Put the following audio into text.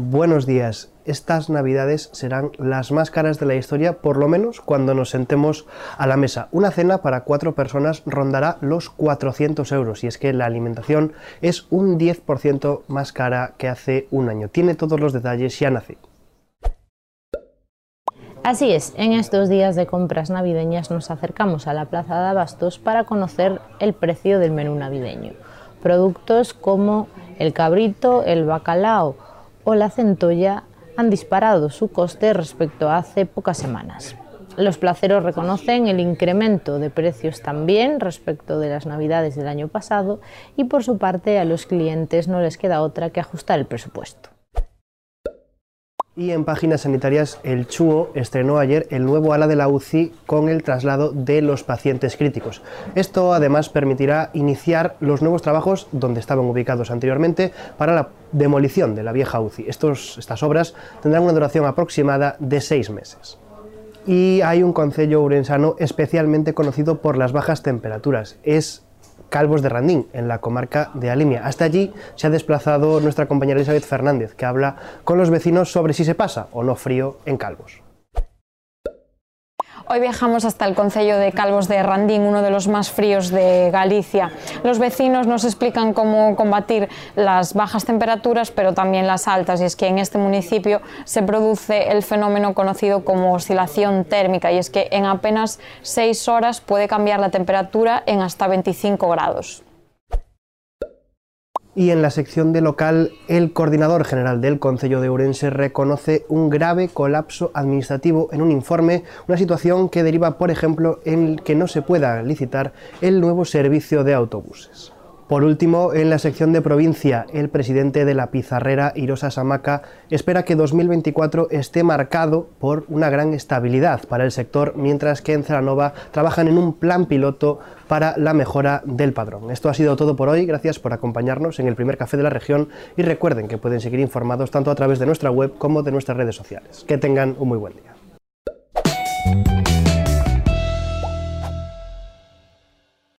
Buenos días. Estas navidades serán las más caras de la historia, por lo menos cuando nos sentemos a la mesa. Una cena para cuatro personas rondará los 400 euros y es que la alimentación es un 10% más cara que hace un año. Tiene todos los detalles nace. Así es, en estos días de compras navideñas nos acercamos a la Plaza de Abastos para conocer el precio del menú navideño. Productos como el cabrito, el bacalao, o la centolla han disparado su coste respecto a hace pocas semanas. Los placeros reconocen el incremento de precios también respecto de las navidades del año pasado y por su parte a los clientes no les queda otra que ajustar el presupuesto. Y en páginas sanitarias, el CHUO estrenó ayer el nuevo ala de la UCI con el traslado de los pacientes críticos. Esto además permitirá iniciar los nuevos trabajos donde estaban ubicados anteriormente para la demolición de la vieja UCI. Estas obras tendrán una duración aproximada de seis meses y hay un concello urensano especialmente conocido por las bajas temperaturas. Es Calvos de Randín, en la comarca de Alimia. Hasta allí se ha desplazado nuestra compañera Elizabeth Fernández, que habla con los vecinos sobre si se pasa o no frío en Calvos. Hoy viajamos hasta el Concello de Calvos de Randín, uno de los más fríos de Galicia. Los vecinos nos explican cómo combatir las bajas temperaturas, pero también las altas, y es que en este municipio se produce el fenómeno conocido como oscilación térmica, y es que en apenas seis horas puede cambiar la temperatura en hasta 25 grados y en la sección de local el coordinador general del Concello de Ourense reconoce un grave colapso administrativo en un informe, una situación que deriva, por ejemplo, en que no se pueda licitar el nuevo servicio de autobuses. Por último, en la sección de provincia, el presidente de la pizarrera, Irosa Samaca, espera que 2024 esté marcado por una gran estabilidad para el sector, mientras que en Ceranova trabajan en un plan piloto para la mejora del padrón. Esto ha sido todo por hoy, gracias por acompañarnos en el primer café de la región y recuerden que pueden seguir informados tanto a través de nuestra web como de nuestras redes sociales. Que tengan un muy buen día.